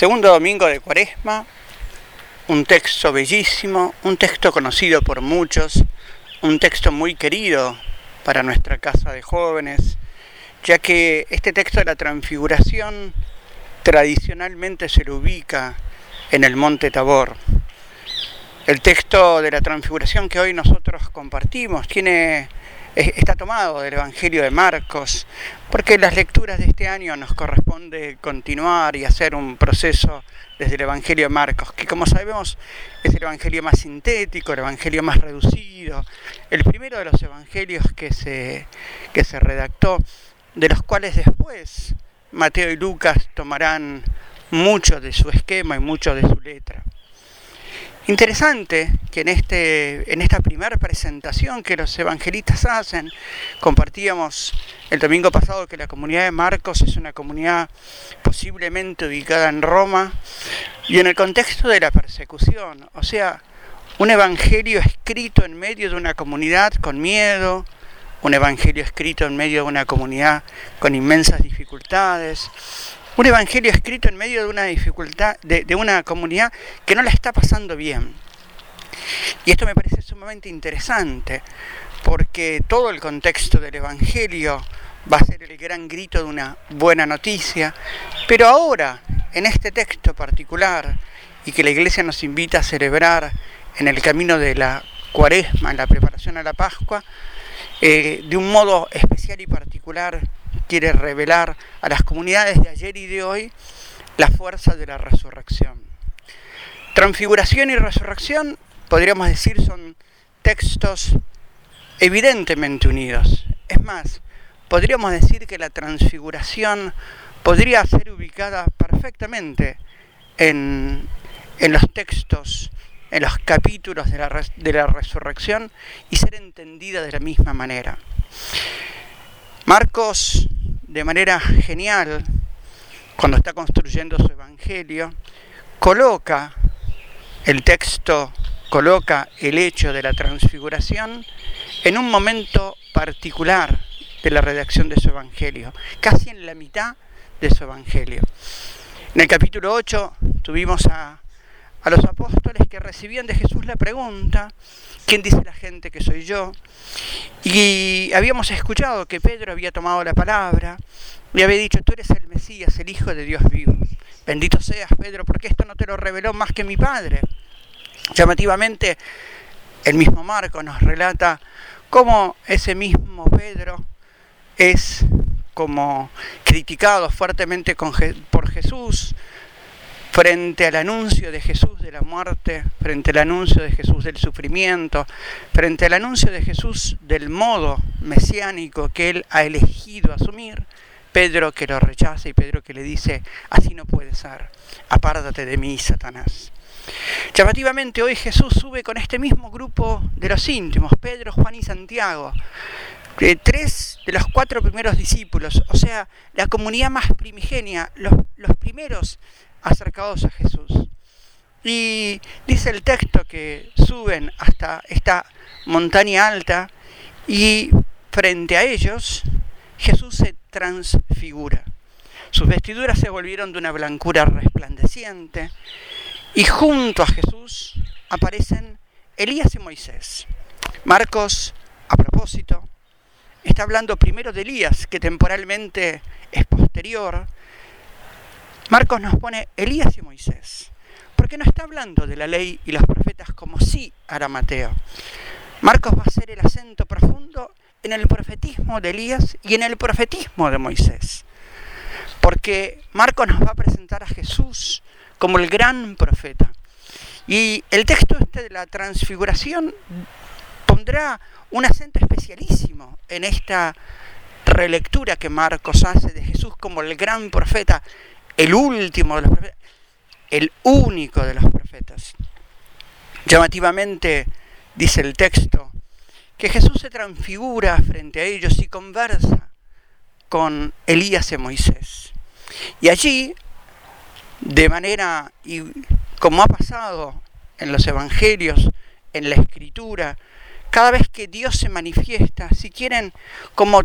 Segundo domingo de Cuaresma, un texto bellísimo, un texto conocido por muchos, un texto muy querido para nuestra casa de jóvenes, ya que este texto de la transfiguración tradicionalmente se lo ubica en el monte Tabor. El texto de la transfiguración que hoy nosotros compartimos tiene está tomado del Evangelio de Marcos, porque las lecturas de este año nos corresponde continuar y hacer un proceso desde el Evangelio de Marcos, que como sabemos es el Evangelio más sintético, el Evangelio más reducido, el primero de los Evangelios que se, que se redactó, de los cuales después Mateo y Lucas tomarán mucho de su esquema y mucho de su letra. Interesante que en, este, en esta primera presentación que los evangelistas hacen, compartíamos el domingo pasado que la comunidad de Marcos es una comunidad posiblemente ubicada en Roma y en el contexto de la persecución, o sea, un evangelio escrito en medio de una comunidad con miedo, un evangelio escrito en medio de una comunidad con inmensas dificultades, un evangelio escrito en medio de una dificultad, de, una comunidad que no la está pasando bien. Y esto me parece sumamente interesante, porque todo el contexto del evangelio va a ser el gran grito de una buena noticia, pero ahora, en este texto particular, y que la iglesia nos invita a celebrar en el camino de la cuaresma, en la preparación a la Pascua, eh, de un modo especial y particular quiere revelar a las comunidades de ayer y de hoy la fuerza de la resurrección. Transfiguración y resurrección, podríamos decir, son textos evidentemente unidos. Es más, podríamos decir que la transfiguración podría ser ubicada perfectamente en, en los textos, en los capítulos de la, de la resurrección y ser entendida de la misma manera. Marcos de manera genial, cuando está construyendo su evangelio, coloca el texto, coloca el hecho de la transfiguración en un momento particular de la redacción de su evangelio, casi en la mitad de su evangelio. En el capítulo 8 tuvimos a, a los apóstoles que recibían de Jesús la pregunta, ¿quién dice la gente que soy yo? Y habíamos escuchado que Pedro había tomado la palabra y había dicho, tú eres el Mesías, el Hijo de Dios vivo. Bendito seas, Pedro, porque esto no te lo reveló más que mi Padre. Llamativamente, el mismo Marco nos relata cómo ese mismo Pedro es como criticado fuertemente por Jesús, frente al anuncio de Jesús de la muerte, frente al anuncio de Jesús del sufrimiento, frente al anuncio de Jesús del modo mesiánico que él ha elegido asumir, Pedro que lo rechaza y Pedro que le dice, así no puede ser, apártate de mí, Satanás. Llamativamente hoy Jesús sube con este mismo grupo de los íntimos, Pedro, Juan y Santiago, tres de los cuatro primeros discípulos, o sea, la comunidad más primigenia, los, los primeros acercados a Jesús. Y dice el texto que suben hasta esta montaña alta y frente a ellos Jesús se transfigura. Sus vestiduras se volvieron de una blancura resplandeciente y junto a Jesús aparecen Elías y Moisés. Marcos, a propósito, está hablando primero de Elías, que temporalmente es posterior, Marcos nos pone Elías y Moisés, porque no está hablando de la ley y los profetas como sí hará Mateo. Marcos va a hacer el acento profundo en el profetismo de Elías y en el profetismo de Moisés, porque Marcos nos va a presentar a Jesús como el gran profeta. Y el texto este de la transfiguración pondrá un acento especialísimo en esta relectura que Marcos hace de Jesús como el gran profeta el último de los profetas, el único de los profetas. Llamativamente dice el texto que Jesús se transfigura frente a ellos y conversa con Elías y Moisés. Y allí, de manera, y como ha pasado en los evangelios, en la escritura, cada vez que Dios se manifiesta, si quieren, como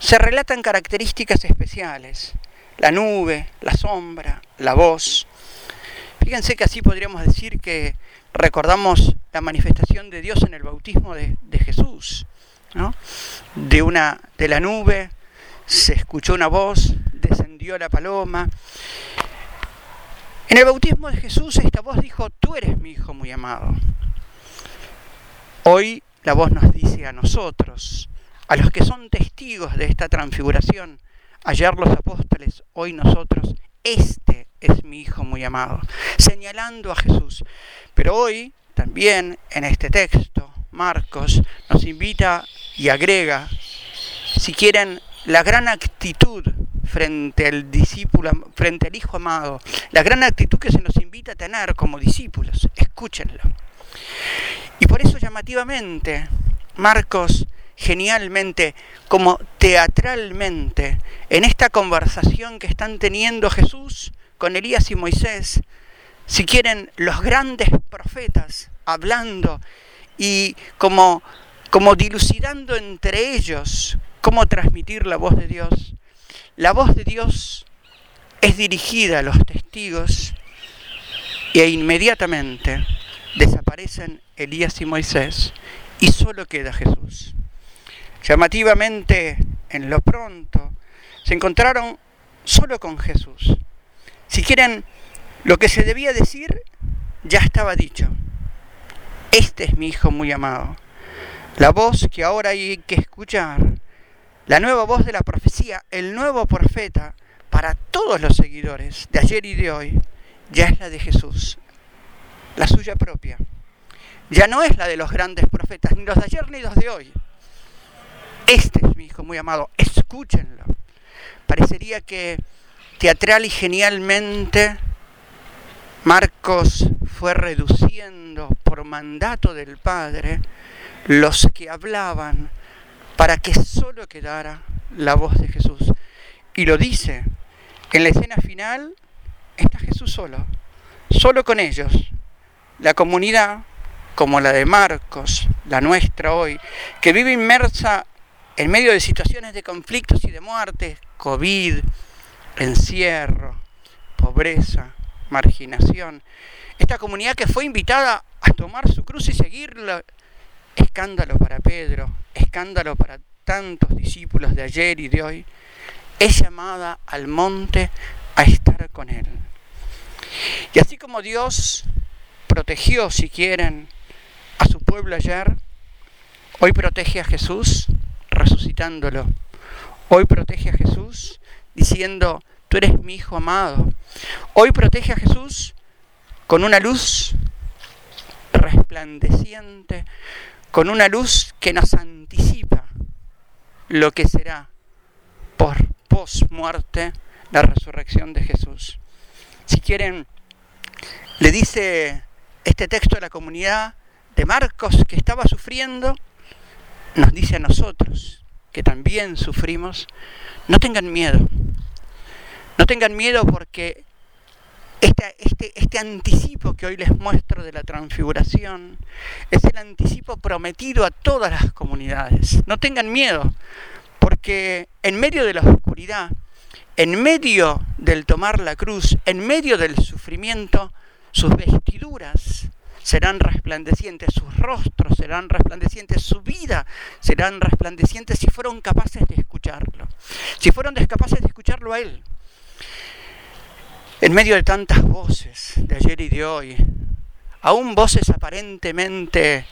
se relatan características especiales, la nube, la sombra, la voz. Fíjense que así podríamos decir que recordamos la manifestación de Dios en el bautismo de, Jesús. De, una, de la nube se escuchó una voz, descendió la paloma. En el bautismo de Jesús esta voz dijo, tú eres mi hijo muy amado. Hoy la voz nos dice a nosotros, a los que son testigos de esta transfiguración, ayer los apóstoles, hoy nosotros, este es mi Hijo muy amado, señalando a Jesús. Pero hoy también en este texto, Marcos nos invita y agrega, si quieren, la gran actitud frente al discípulo, frente al Hijo amado, la gran actitud que se nos invita a tener como discípulos. Escúchenlo. Y por eso llamativamente, Marcos genialmente, como teatralmente, en esta conversación que están teniendo Jesús con Elías y Moisés, si quieren, los grandes profetas hablando y como, como dilucidando entre ellos cómo transmitir la voz de Dios. La voz de Dios es dirigida a los testigos e inmediatamente desaparecen Elías y Moisés y solo queda Jesús. Llamativamente, en lo pronto, se encontraron solo con Jesús. Si quieren, lo que se debía decir ya estaba dicho. Este es mi Hijo muy amado. La voz que ahora hay que escuchar, la nueva voz de la profecía, el nuevo profeta para todos los seguidores de ayer y de hoy, ya es la de Jesús, la suya propia. Ya no es la de los grandes profetas, ni los de ayer ni los de hoy. Este es mi hijo muy amado, escúchenlo. Parecería que teatral y genialmente Marcos fue reduciendo por mandato del Padre los que hablaban para que solo quedara la voz de Jesús. Y lo dice, en la escena final está Jesús solo, solo con ellos. La comunidad, como la de Marcos, la nuestra hoy, que vive inmersa en medio de situaciones de conflictos y de muerte, COVID, encierro, pobreza, marginación, esta comunidad que fue invitada a tomar su cruz y seguirla, escándalo para Pedro, escándalo para tantos discípulos de ayer y de hoy, es llamada al monte a estar con él. Y así como Dios protegió, si quieren, a su pueblo ayer, hoy protege a Jesús resucitándolo. Hoy protege a Jesús diciendo, tú eres mi Hijo amado. Hoy protege a Jesús con una luz resplandeciente, con una luz que nos anticipa lo que será por post muerte la resurrección de Jesús. Si quieren, le dice este texto a la comunidad de Marcos que estaba sufriendo, nos dice a nosotros, que también sufrimos, no tengan miedo. No tengan miedo porque este, este, este, anticipo que hoy les muestro de la transfiguración es el anticipo prometido a todas las comunidades. No tengan miedo, porque en medio de la oscuridad, en medio del tomar la cruz, en medio del sufrimiento, sus vestiduras serán resplandecientes, sus rostros serán resplandecientes, su vida serán resplandecientes si fueron capaces de escucharlo, si fueron capaces de escucharlo a Él. En medio de tantas voces de ayer y de hoy, aún voces aparentemente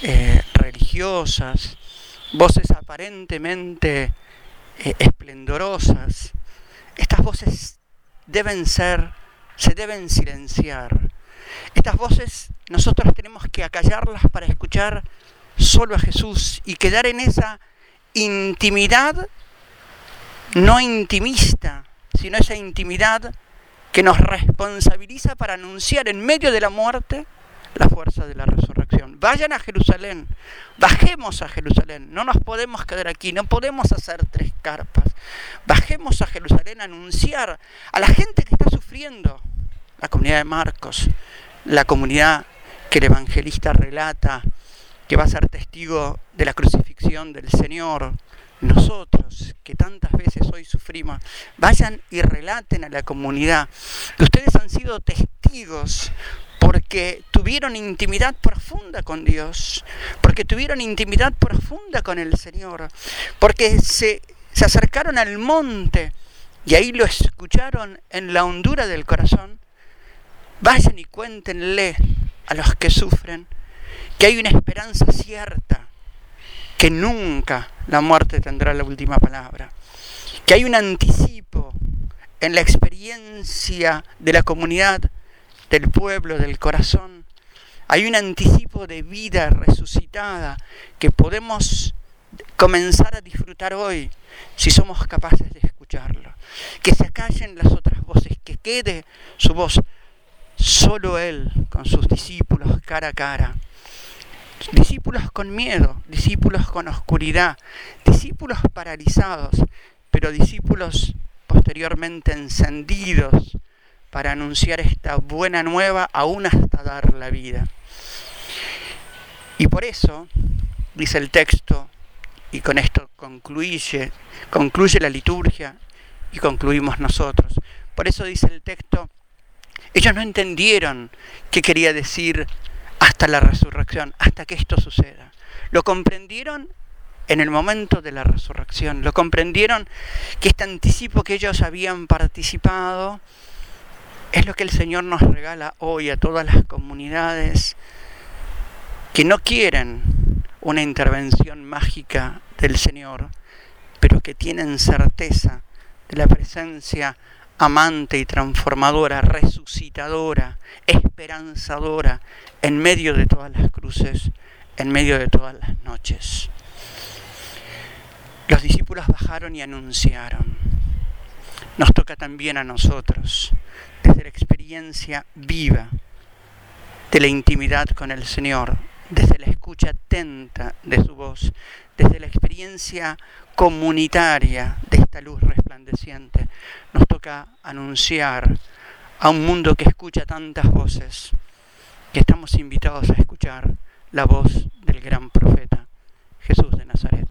eh, religiosas, voces aparentemente eh, esplendorosas, estas voces deben ser, se deben silenciar estas voces nosotros tenemos que acallarlas para escuchar solo a Jesús y quedar en esa intimidad, no intimista, sino esa intimidad que nos responsabiliza para anunciar en medio de la muerte la fuerza de la resurrección. Vayan a Jerusalén, bajemos a Jerusalén, no nos podemos quedar aquí, no podemos hacer tres carpas. Bajemos a Jerusalén a anunciar a la gente que está sufriendo, la comunidad de Marcos, la comunidad que el evangelista relata, que va a ser testigo de la crucifixión del Señor, nosotros que tantas veces hoy sufrimos, vayan y relaten a la comunidad que ustedes han sido testigos porque tuvieron intimidad profunda con Dios, porque tuvieron intimidad profunda con el Señor, porque se, se acercaron al monte y ahí lo escucharon en la hondura del corazón, vayan y cuéntenle a los que sufren que hay una esperanza cierta, que nunca la muerte tendrá la última palabra, que hay un anticipo en la experiencia de la comunidad, del pueblo, del corazón. Hay un anticipo de vida resucitada que podemos comenzar a disfrutar hoy si somos capaces de escucharlo. Que se callen las otras voces, que quede su voz. Solo Él con sus discípulos cara a cara. Discípulos con miedo, discípulos con oscuridad, discípulos paralizados, pero discípulos posteriormente encendidos para anunciar esta buena nueva aún hasta dar la vida. Y por eso, dice el texto, y con esto concluye, concluye la liturgia y concluimos nosotros. Por eso dice el texto, ellos no entendieron qué quería decir hasta la resurrección, hasta que esto suceda. Lo comprendieron en el momento de la resurrección. Lo comprendieron que este anticipo que ellos habían participado es lo que el Señor nos regala hoy a todas las comunidades que no quieren una intervención mágica del Señor, pero que tienen certeza de la presencia amante y transformadora, resucitadora, esperanzadora, en medio de todas las cruces, en medio de todas las noches. Los discípulos bajaron y anunciaron. Nos toca también a nosotros, desde la experiencia viva de la intimidad con el Señor, desde la escucha atenta de su voz, desde la experiencia comunitaria de esta luz resplandeciente, nos anunciar a un mundo que escucha tantas voces, que estamos invitados a escuchar la voz del gran profeta, Jesús de Nazaret.